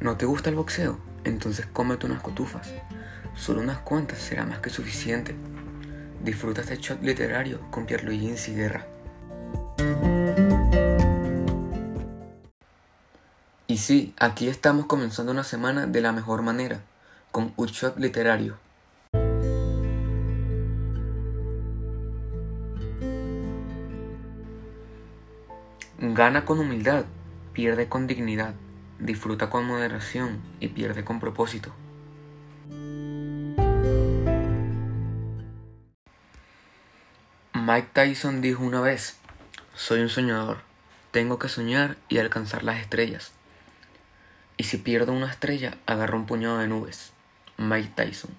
¿No te gusta el boxeo? Entonces cómete unas cotufas. Solo unas cuantas será más que suficiente. Disfruta este shot literario con Pierluigi Guerra. Y sí, aquí estamos comenzando una semana de la mejor manera, con un shot literario. Gana con humildad, pierde con dignidad, disfruta con moderación y pierde con propósito. Mike Tyson dijo una vez, soy un soñador, tengo que soñar y alcanzar las estrellas. Y si pierdo una estrella, agarro un puñado de nubes. Mike Tyson.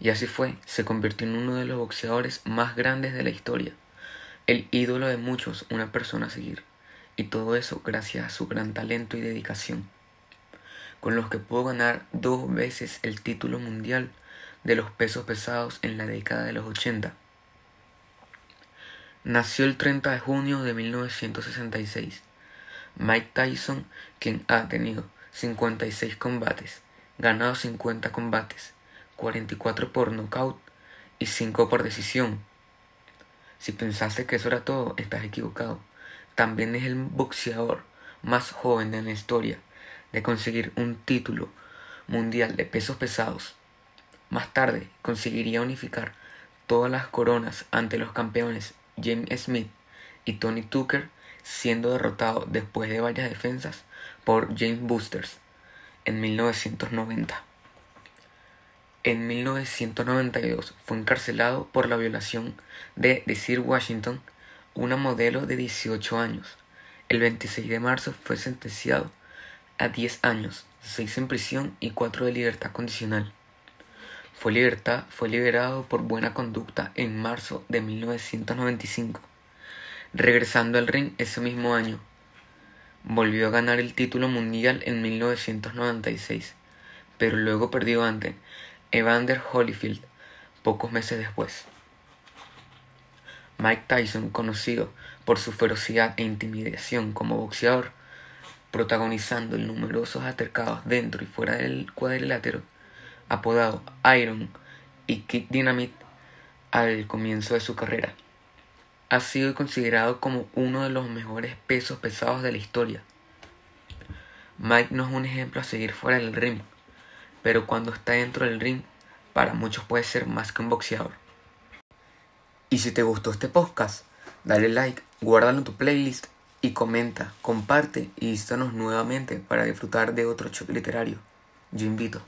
Y así fue, se convirtió en uno de los boxeadores más grandes de la historia, el ídolo de muchos, una persona a seguir y todo eso gracias a su gran talento y dedicación, con los que pudo ganar dos veces el título mundial de los pesos pesados en la década de los 80. Nació el 30 de junio de 1966. Mike Tyson, quien ha tenido 56 combates, ganado 50 combates, 44 por nocaut y 5 por decisión. Si pensaste que eso era todo, estás equivocado. También es el boxeador más joven de la historia de conseguir un título mundial de pesos pesados. Más tarde conseguiría unificar todas las coronas ante los campeones James Smith y Tony Tucker, siendo derrotado después de varias defensas por James Boosters en 1990. En 1992 fue encarcelado por la violación de Desir Washington una modelo de 18 años. El 26 de marzo fue sentenciado a 10 años, 6 en prisión y 4 de libertad condicional. Fue, libertad, fue liberado por buena conducta en marzo de 1995, regresando al ring ese mismo año. Volvió a ganar el título mundial en 1996, pero luego perdió ante Evander Holyfield pocos meses después. Mike Tyson, conocido por su ferocidad e intimidación como boxeador, protagonizando numerosos altercados dentro y fuera del cuadrilátero, apodado Iron y Kid Dynamite al comienzo de su carrera. Ha sido considerado como uno de los mejores pesos pesados de la historia. Mike no es un ejemplo a seguir fuera del ring, pero cuando está dentro del ring, para muchos puede ser más que un boxeador. Y si te gustó este podcast, dale like, guárdalo en tu playlist y comenta, comparte y vístanos nuevamente para disfrutar de otro show literario. Yo invito.